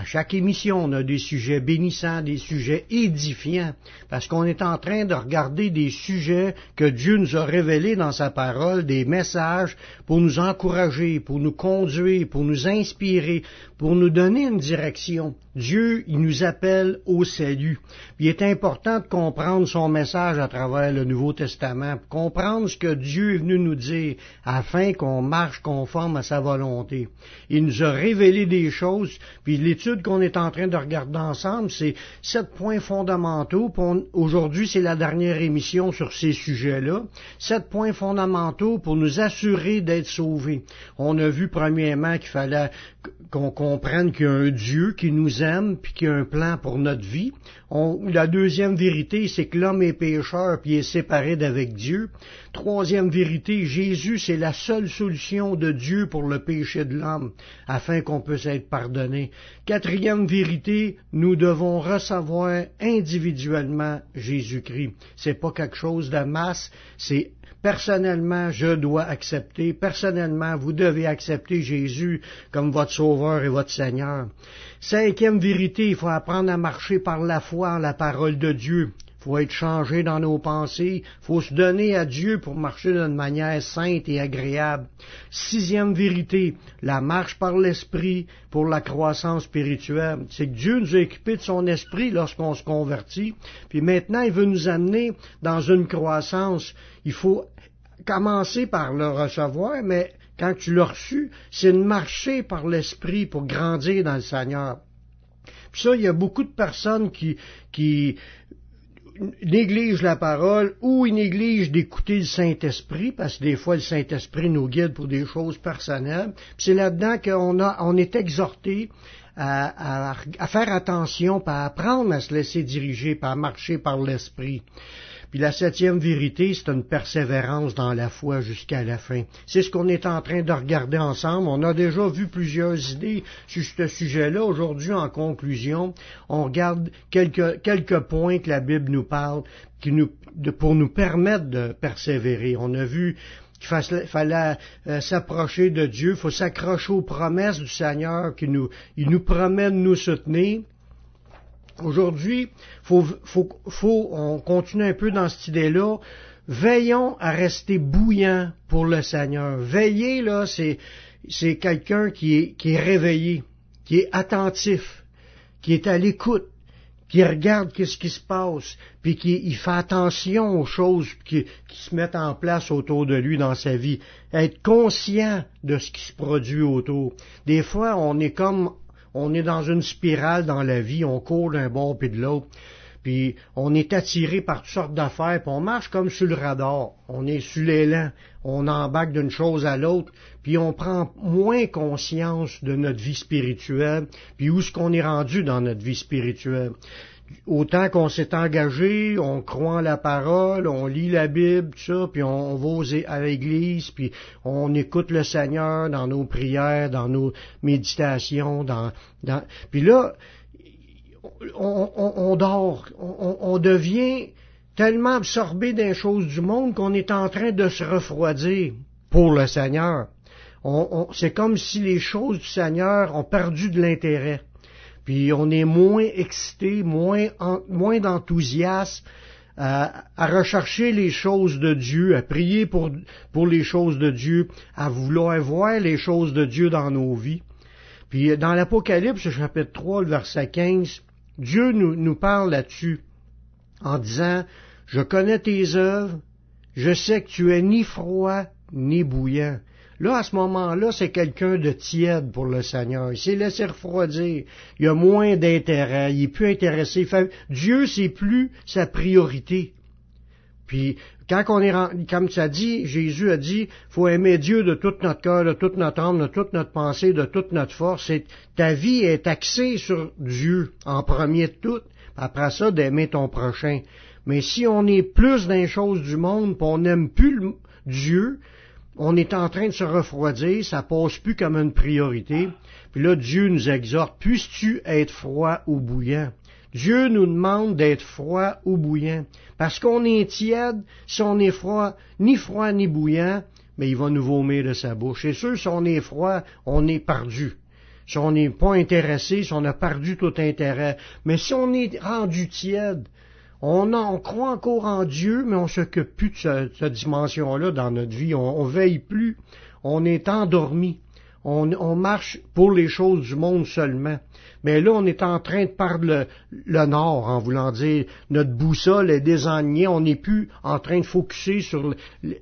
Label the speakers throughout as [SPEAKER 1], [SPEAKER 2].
[SPEAKER 1] À chaque émission, on a des sujets bénissants, des sujets édifiants, parce qu'on est en train de regarder des sujets que Dieu nous a révélés dans sa parole, des messages pour nous encourager, pour nous conduire, pour nous inspirer, pour nous donner une direction. Dieu, il nous appelle au salut. il est important de comprendre son message à travers le Nouveau Testament, comprendre ce que Dieu est venu nous dire afin qu'on marche conforme à sa volonté. Il nous a révélé des choses, puis l'étude qu'on est en train de regarder ensemble, c'est sept points fondamentaux. Aujourd'hui, c'est la dernière émission sur ces sujets-là. Sept points fondamentaux pour nous assurer d'être sauvés. On a vu premièrement qu'il fallait qu'on comprenne qu'il y a un Dieu qui nous aime puis qu'il y a un plan pour notre vie. la deuxième vérité, c'est que l'homme est pécheur puis est séparé d'avec Dieu. Troisième vérité, Jésus, c'est la seule solution de Dieu pour le péché de l'homme afin qu'on puisse être pardonné. Quatrième vérité, nous devons recevoir individuellement Jésus-Christ. C'est pas quelque chose de masse, c'est Personnellement, je dois accepter, personnellement, vous devez accepter Jésus comme votre Sauveur et votre Seigneur. Cinquième vérité, il faut apprendre à marcher par la foi la parole de Dieu. Il faut être changé dans nos pensées. Il faut se donner à Dieu pour marcher d'une manière sainte et agréable. Sixième vérité, la marche par l'esprit pour la croissance spirituelle. C'est que Dieu nous a équipés de son esprit lorsqu'on se convertit. Puis maintenant, il veut nous amener dans une croissance. Il faut commencer par le recevoir, mais quand tu l'as reçu, c'est de marcher par l'esprit pour grandir dans le Seigneur. Puis ça, il y a beaucoup de personnes qui, qui négligent la parole ou ils négligent d'écouter le Saint-Esprit, parce que des fois le Saint-Esprit nous guide pour des choses personnelles. c'est là-dedans qu'on a, on est exhorté à, à, faire attention, à apprendre à se laisser diriger, à marcher par l'Esprit. Puis la septième vérité, c'est une persévérance dans la foi jusqu'à la fin. C'est ce qu'on est en train de regarder ensemble. On a déjà vu plusieurs idées sur ce sujet-là. Aujourd'hui, en conclusion, on regarde quelques, points que la Bible nous parle qui nous, pour nous permettre de persévérer. On a vu qu'il fallait euh, s'approcher de Dieu, il faut s'accrocher aux promesses du Seigneur qui nous, il nous promet de nous soutenir. Aujourd'hui, faut, faut, faut, on continue un peu dans cette idée-là. Veillons à rester bouillants pour le Seigneur. Veiller, là, c'est, c'est quelqu'un qui est, qui est réveillé, qui est attentif, qui est à l'écoute, qui regarde qu'est-ce qui se passe, puis qui il fait attention aux choses qui, qui, se mettent en place autour de lui dans sa vie. Être conscient de ce qui se produit autour. Des fois, on est comme on est dans une spirale dans la vie, on court d'un bord puis de l'autre, puis on est attiré par toutes sortes d'affaires, puis on marche comme sur le radar, on est sur l'élan, on embarque d'une chose à l'autre, puis on prend moins conscience de notre vie spirituelle, puis où est-ce qu'on est rendu dans notre vie spirituelle autant qu'on s'est engagé, on croit la parole, on lit la Bible, tout ça, puis on, va à l'église, puis on écoute le Seigneur dans nos prières, dans nos méditations, dans, dans puis là, on, on dort, on, devient tellement absorbé des choses du monde qu'on est en train de se refroidir pour le Seigneur. c'est comme si les choses du Seigneur ont perdu de l'intérêt puis on est moins excité, moins, d'enthousiasme à, rechercher les choses de Dieu, à prier pour, les choses de Dieu, à vouloir voir les choses de Dieu dans nos vies. Puis dans l'Apocalypse, chapitre 3, le verset 15, Dieu nous, nous parle là-dessus en disant, je connais tes œuvres, je sais que tu es ni froid ni bouillant. Là, à ce moment-là, c'est quelqu'un de tiède pour le Seigneur. Il s'est laissé refroidir. Il a moins d'intérêt. Il est plus intéressé. Dieu, c'est plus sa priorité. Puis, quand on est, comme ça dit, Jésus a dit, faut aimer Dieu de tout notre cœur, de toute notre âme, de toute notre pensée, de toute notre force. ta vie est axée sur Dieu en premier de tout. Après ça, d'aimer ton prochain. Mais si on est plus dans les choses du monde, puis on n'aime plus Dieu, on est en train de se refroidir, ça passe plus comme une priorité. Puis là, Dieu nous exhorte, puisses-tu être froid ou bouillant? Dieu nous demande d'être froid ou bouillant. Parce qu'on est tiède, si on est froid, ni froid ni bouillant, mais il va nous vomir de sa bouche. C'est sûr, si on est froid, on est perdu. Si on n'est pas intéressé, si on a perdu tout intérêt. Mais si on est rendu tiède, on, croit encore en Dieu, mais on s'occupe plus de cette, dimension-là dans notre vie. On, on veille plus. On est endormi. On, marche pour les choses du monde seulement. Mais là, on est en train de perdre le, nord, en voulant dire notre boussole est désalignée. On n'est plus en train de focuser sur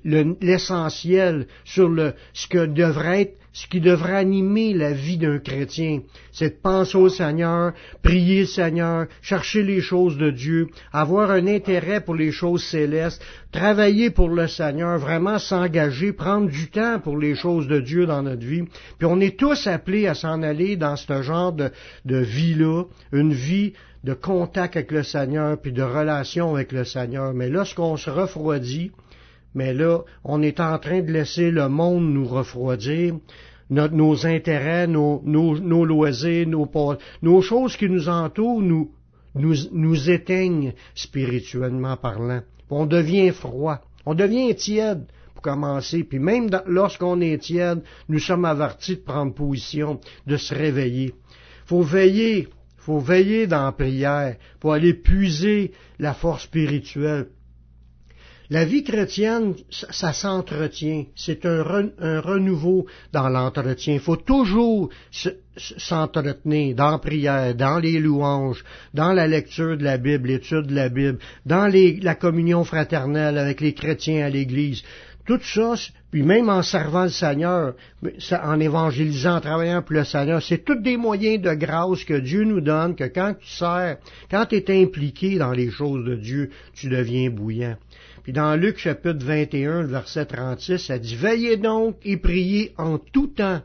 [SPEAKER 1] l'essentiel, sur ce que devrait être ce qui devrait animer la vie d'un chrétien, c'est de penser au Seigneur, prier le Seigneur, chercher les choses de Dieu, avoir un intérêt pour les choses célestes, travailler pour le Seigneur, vraiment s'engager, prendre du temps pour les choses de Dieu dans notre vie. Puis on est tous appelés à s'en aller dans ce genre de, de vie-là, une vie de contact avec le Seigneur, puis de relation avec le Seigneur. Mais lorsqu'on se refroidit, mais là, on est en train de laisser le monde nous refroidir, nos intérêts, nos, nos, loisirs, nos, nos, choses qui nous entourent nous, nous, éteignent spirituellement parlant. On devient froid, on devient tiède pour commencer, puis même lorsqu'on est tiède, nous sommes avertis de prendre position, de se réveiller. Faut veiller, faut veiller dans la prière, pour aller puiser la force spirituelle. La vie chrétienne, ça, s'entretient. C'est un, renouveau dans l'entretien. Il faut toujours s'entretenir dans la prière, dans les louanges, dans la lecture de la Bible, l'étude de la Bible, dans la communion fraternelle avec les chrétiens à l'Église. Tout ça, puis même en servant le Seigneur, en évangélisant, en travaillant pour le Seigneur, c'est tous des moyens de grâce que Dieu nous donne, que quand tu sers, quand tu es impliqué dans les choses de Dieu, tu deviens bouillant. Dans Luc chapitre 21, le verset 36, ça dit, Veillez donc et priez en tout temps,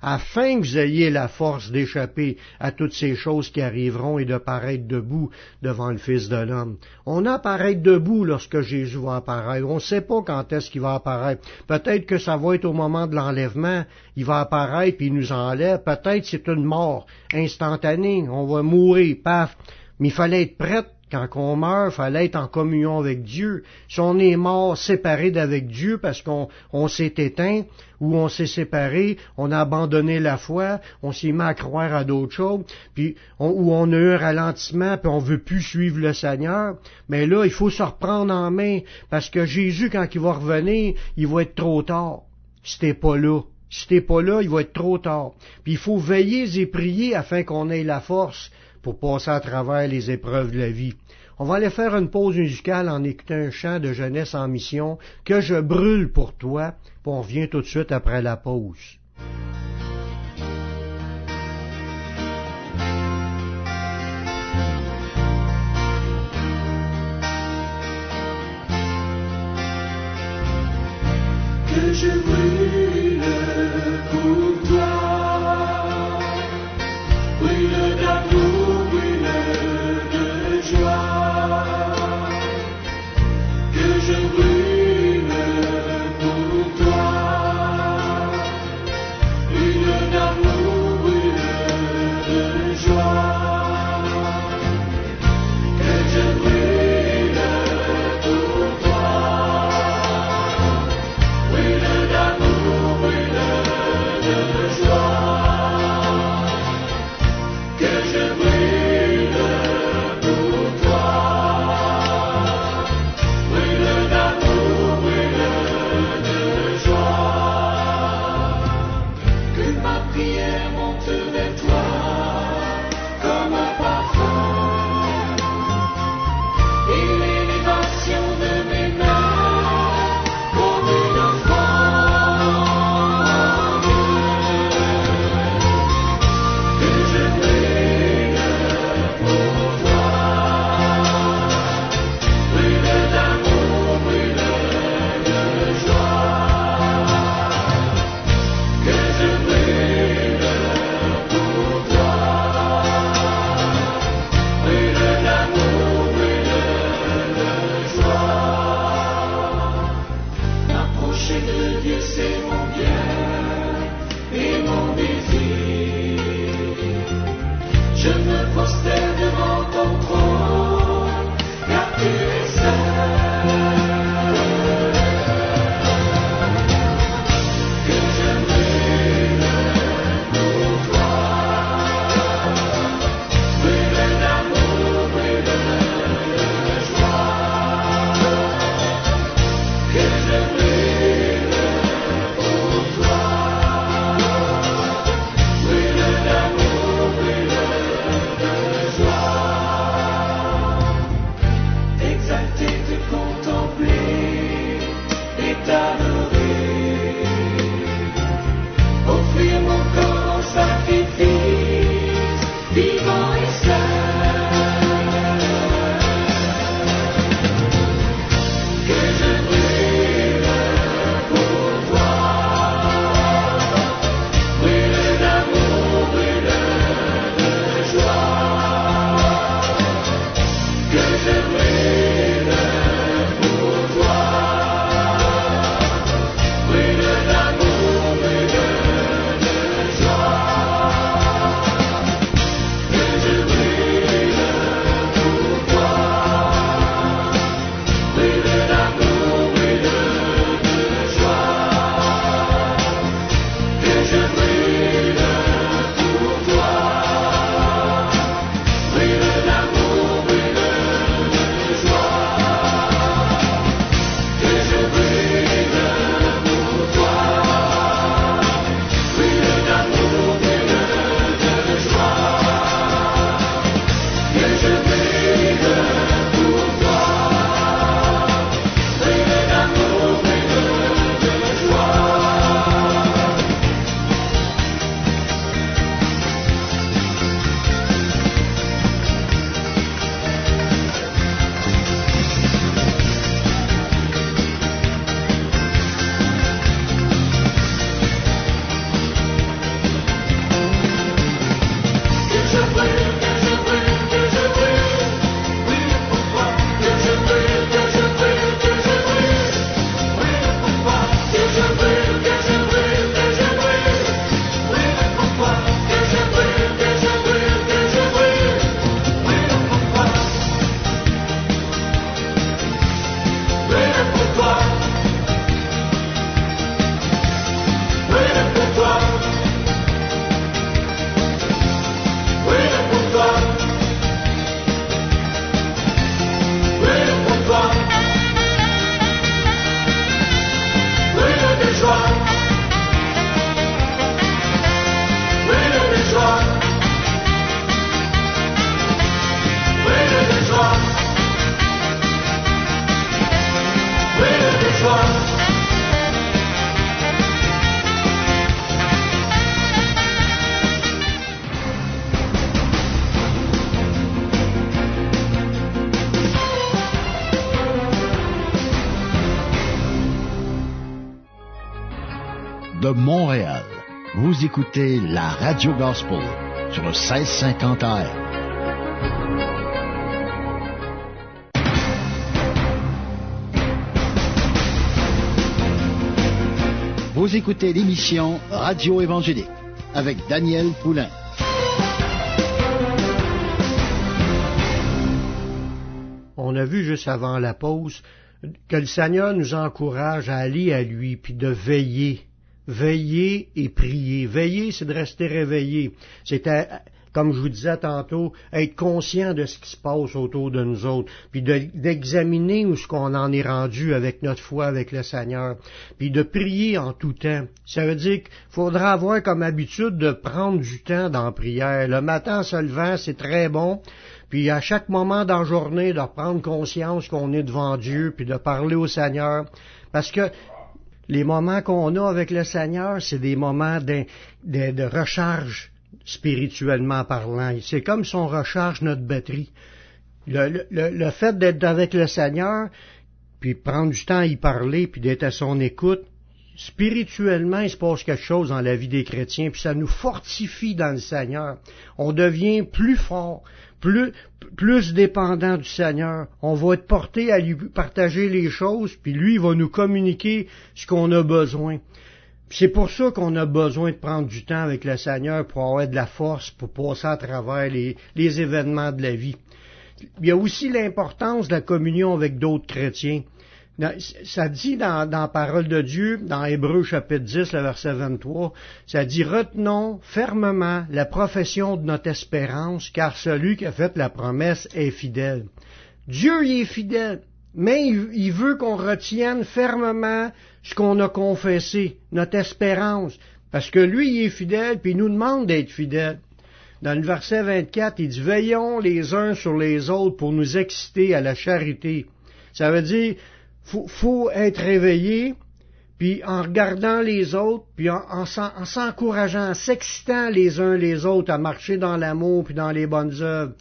[SPEAKER 1] afin que vous ayez la force d'échapper à toutes ces choses qui arriveront et de paraître debout devant le Fils de l'homme. On apparaît debout lorsque Jésus va apparaître. On ne sait pas quand est-ce qu'il va apparaître. Peut-être que ça va être au moment de l'enlèvement. Il va apparaître puis il nous enlève. Peut-être c'est une mort instantanée. On va mourir, paf. Mais il fallait être prêt quand on meurt, fallait être en communion avec Dieu. Si on est mort séparé d'avec Dieu parce qu'on s'est éteint ou on s'est séparé, on a abandonné la foi, on s'est mis à croire à d'autres choses, puis ou on a eu un ralentissement, puis on veut plus suivre le Seigneur, mais là, il faut se reprendre en main parce que Jésus, quand il va revenir, il va être trop tard. Si pas là. Si pas là, il va être trop tard. Puis il faut veiller et prier afin qu'on ait la force pour passer à travers les épreuves de la vie. On va aller faire une pause musicale en écoutant un chant de jeunesse en mission que je brûle pour toi, puis on revient tout de suite après la pause.
[SPEAKER 2] Que je brûle De Montréal, vous écoutez la Radio Gospel sur le 1650 AM. Vous écoutez l'émission Radio Évangélique avec Daniel Poulain.
[SPEAKER 1] On a vu juste avant la pause que le Seigneur nous encourage à aller à lui, puis de veiller. Veiller et prier. Veiller, c'est de rester réveillé. C'est comme je vous disais tantôt, être conscient de ce qui se passe autour de nous autres, puis de- d'examiner où ce qu'on en est rendu avec notre foi avec le Seigneur, puis de prier en tout temps. Ça veut dire qu'il faudra avoir comme habitude de prendre du temps dans la prière. Le matin en se levant, c'est très bon, puis à chaque moment dans la journée, de prendre conscience qu'on est devant Dieu, puis de parler au Seigneur, parce que les moments qu'on a avec le Seigneur, c'est des moments de- de recharge spirituellement parlant. C'est comme si on recharge notre batterie. Le, le- le- fait d'être avec le Seigneur, puis prendre du temps à y parler, puis d'être à son écoute, spirituellement, il se passe quelque chose dans la vie des chrétiens, puis ça nous fortifie dans le Seigneur. On devient plus fort, plus, plus dépendant du Seigneur. On va être porté à lui partager les choses, puis lui, il va nous communiquer ce qu'on a besoin. C'est pour ça qu'on a besoin de prendre du temps avec le Seigneur pour avoir de la force, pour passer à travers les, événements de la vie. Il y a aussi l'importance de la communion avec d'autres chrétiens. Ça dit dans, dans la parole de Dieu, dans Hébreu chapitre 10, le verset 23, ça dit Retenons fermement la profession de notre espérance, car celui qui a fait la promesse est fidèle. Dieu y est fidèle, mais il, veut qu'on retienne fermement ce qu'on a confessé, notre espérance, parce que lui, il est fidèle, puis il nous demande d'être fidèle. Dans le verset 24, il dit Veillons les uns sur les autres pour nous exciter à la charité. Ça veut dire, faut, être réveillé, puis en regardant les autres, puis en s'encourageant, en s'excitant les uns les autres à marcher dans l'amour puis dans les bonnes œuvres.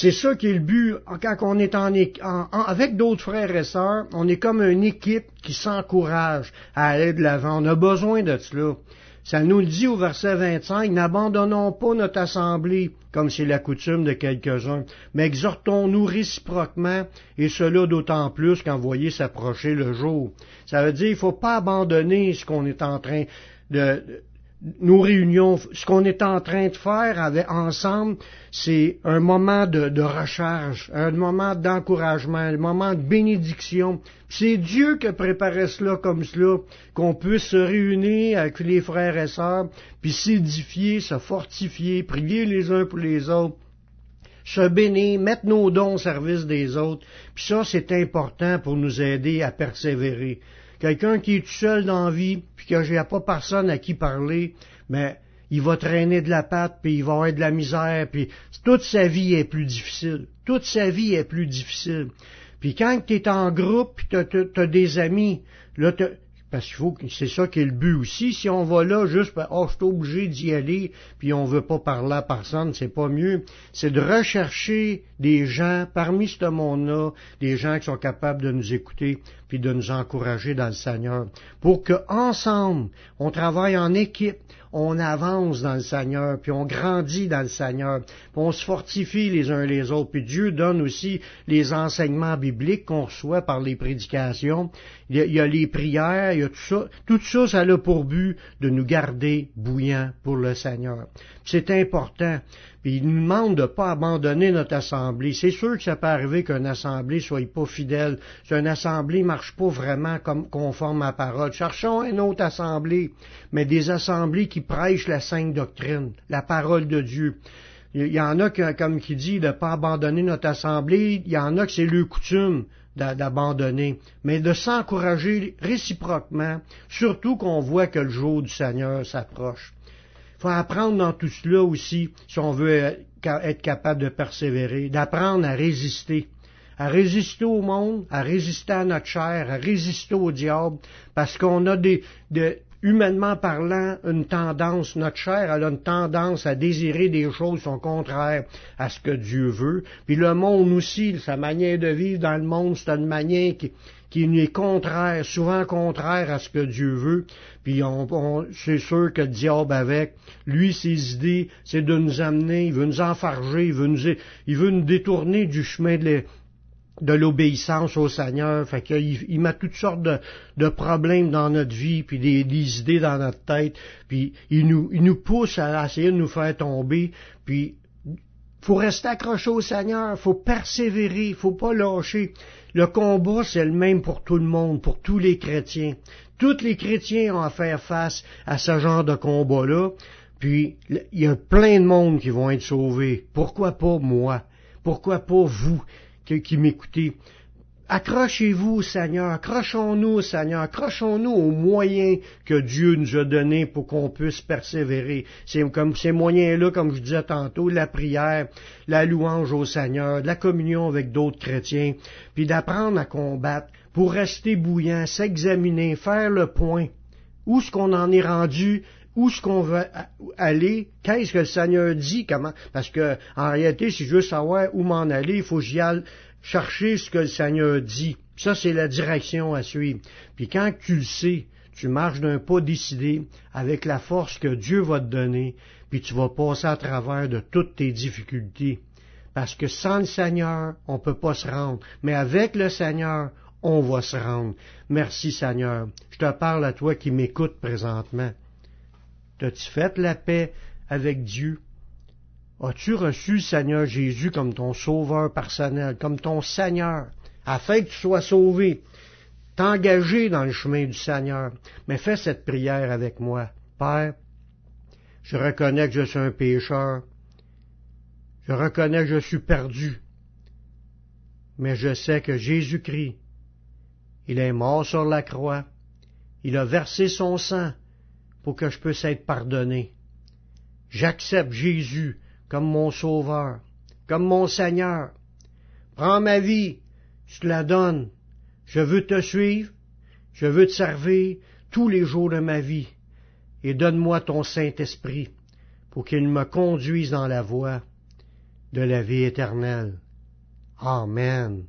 [SPEAKER 1] C'est ça qui est le but. Quand on est en, en- en- avec d'autres frères et sœurs, on est comme une équipe qui s'encourage à aller de l'avant. On a besoin de cela. Ça nous le dit au verset 25, n'abandonnons pas notre assemblée, comme c'est la coutume de quelques-uns, mais exhortons-nous réciproquement, et cela d'autant plus quand vous voyez s'approcher le jour. Ça veut dire, il faut pas abandonner ce qu'on est en train de, nos réunions, ce qu'on est en train de faire avec, ensemble, c'est un moment de, de recharge, un moment d'encouragement, un moment de bénédiction. C'est Dieu qui a préparé cela comme cela, qu'on puisse se réunir avec les frères et sœurs, puis s'édifier, se fortifier, prier les uns pour les autres se bénir, mettre nos dons au service des autres. Puis ça, c'est important pour nous aider à persévérer. Quelqu'un qui est tout seul dans la vie, puis que j'ai pas personne à qui parler, mais il va traîner de la patte, puis il va avoir de la misère, puis toute sa vie est plus difficile. Toute sa vie est plus difficile. Puis quand tu es en groupe, puis tu des amis, là, parce qu'il faut que c'est ça qui est le but aussi. Si on va là juste, oh, je suis obligé d'y aller, puis on veut pas parler à personne, c'est pas mieux. C'est de rechercher des gens parmi ce monde-là, des gens qui sont capables de nous écouter, puis de nous encourager dans le Seigneur, pour que ensemble, on travaille en équipe, on avance dans le Seigneur, puis on grandit dans le Seigneur, puis on se fortifie les uns les autres, puis Dieu donne aussi les enseignements bibliques qu'on reçoit par les prédications. Il y a, les prières, il y a tout ça. Tout ça, ça a pour but de nous garder bouillants pour le Seigneur. C'est important. Puis il nous demande de ne pas abandonner notre assemblée. C'est sûr que ça peut arriver qu'une assemblée soit pas fidèle, qu'une assemblée marche pas vraiment comme conforme à la parole. Cherchons une autre assemblée, mais des assemblées qui prêchent la sainte doctrine, la parole de Dieu. Il y en a, que, comme qui dit, de ne pas abandonner notre assemblée. Il y en a que c'est le coutume d'a- d'abandonner, mais de s'encourager réciproquement, surtout qu'on voit que le jour du Seigneur s'approche. Faut apprendre dans tout cela aussi, si on veut euh, être capable de persévérer, d'apprendre à résister, à résister au monde, à résister à notre chair, à résister au diable, parce qu'on a des, de- humainement parlant, une tendance, notre chair, elle a une tendance à désirer des choses qui sont contraires à ce que Dieu veut. Puis le monde aussi, sa manière de vivre dans le monde, c'est une manière qui, qui est contraire, souvent contraire à ce que Dieu veut. Puis on, on- c'est sûr que le diable avec, lui, ses idées, c'est de nous amener, il veut nous enfarger, il veut nous, il veut nous détourner du chemin de l'obéissance au Seigneur. Fait qu'il il met toutes sortes de, de problèmes dans notre vie, puis des, des idées dans notre tête, puis il nous, il nous pousse à essayer de nous faire tomber, puis faut rester accroché au Seigneur, faut persévérer, faut pas lâcher. Le combat, c'est le même pour tout le monde, pour tous les chrétiens. Tous les chrétiens ont à faire face à ce genre de combat-là, puis il y a plein de monde qui vont être sauvés. Pourquoi pas moi? Pourquoi pas vous qui, qui m'écoutez? Accrochez-vous Seigneur, accrochons-nous Seigneur, accrochons-nous aux moyens que Dieu nous a donnés pour qu'on puisse persévérer. C'est comme ces moyens-là, comme je disais tantôt, la prière, la louange au Seigneur, la communion avec d'autres chrétiens, puis d'apprendre à combattre pour rester bouillant, s'examiner, faire le point. Où est-ce qu'on en est rendu? Où est-ce qu'on veut aller? Qu'est-ce que le Seigneur dit? Comment? Parce que, en réalité, si je veux savoir où m'en aller, il faut que j'y aille chercher ce que le Seigneur dit. Ça, c'est la direction à suivre. Puis quand tu le sais, tu marches d'un pas décidé avec la force que Dieu va te donner, puis tu vas passer à travers de toutes tes difficultés. Parce que sans le Seigneur, on ne peut pas se rendre. Mais avec le Seigneur, on va se rendre. Merci Seigneur. Je te parle à toi qui m'écoutes présentement. T'as-tu fait la paix avec Dieu? As-tu reçu Seigneur Jésus comme ton sauveur personnel, comme ton Seigneur, afin que tu sois sauvé? T'engager dans le chemin du Seigneur. Mais fais cette prière avec moi. Père, je reconnais que je suis un pécheur. Je reconnais que je suis perdu. Mais je sais que Jésus-Christ, il est mort sur la croix. Il a versé son sang pour que je puisse être pardonné. J'accepte Jésus comme mon sauveur, comme mon Seigneur. Prends ma vie, je te la donne. Je veux te suivre, je veux te servir tous les jours de ma vie. Et donne-moi ton Saint-Esprit pour qu'il me conduise dans la voie de la vie éternelle. Amen.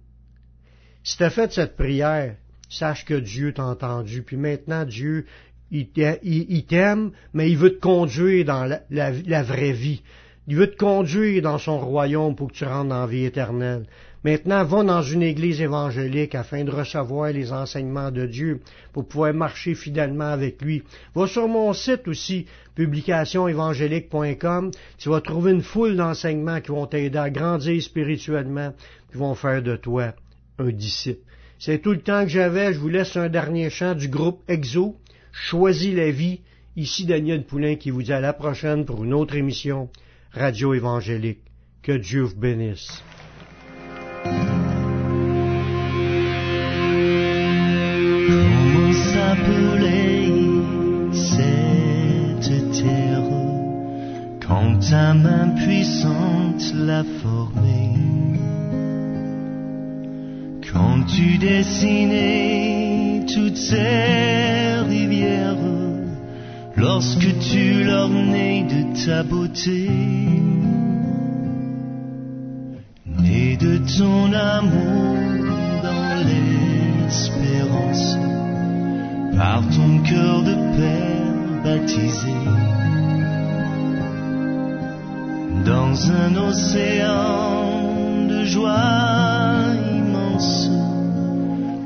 [SPEAKER 1] Si tu as fait cette prière, sache que Dieu t'a entendu. Puis maintenant, Dieu, il t'a- il- il t'aime, mais il veut te conduire dans la- la vraie vie. Il veut te conduire dans son royaume pour que tu rentres dans la vie éternelle. Maintenant, va dans une église évangélique afin de recevoir les enseignements de Dieu pour pouvoir marcher fidèlement avec lui. Va sur mon site aussi, publicationévangélique.com. Tu vas trouver une foule d'enseignements qui vont t'aider à grandir spirituellement, qui vont faire de toi un disciple. C'est tout le temps que j'avais. Je vous laisse un dernier chant du groupe EXO. Choisis la vie. Ici Daniel Poulain qui vous dit à la prochaine pour une autre émission Radio Évangélique. Que Dieu vous bénisse.
[SPEAKER 2] Comment s'appelait cette terre quand ta main puissante l'a formée? Quand tu dessinais toutes ces rivières lorsque tu l'ornais de ta beauté Né de ton amour dans l'espérance, par ton cœur de père baptisé, dans un océan de joie immense,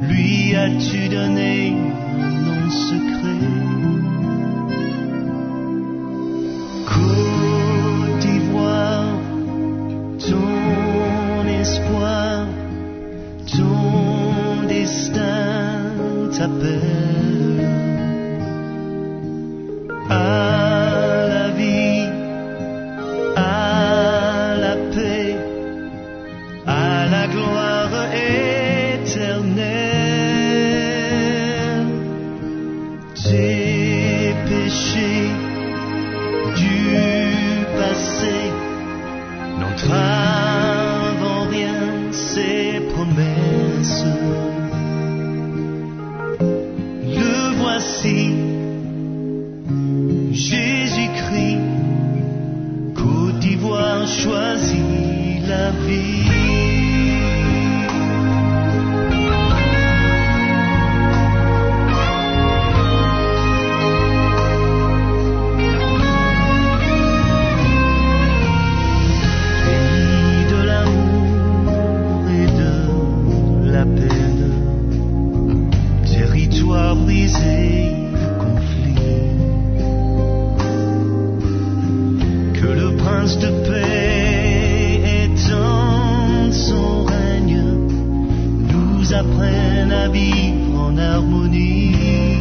[SPEAKER 2] lui as-tu donné un nom
[SPEAKER 3] péchés du passé. apprennent à vivre en
[SPEAKER 2] harmonie.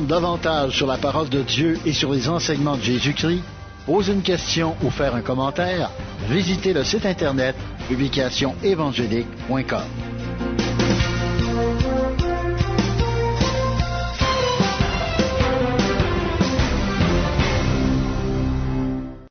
[SPEAKER 2] davantage sur la parole de Dieu et sur les enseignements de Jésus-Christ, pose une question ou faire un commentaire, visitez le site internet publicationévangélique.com.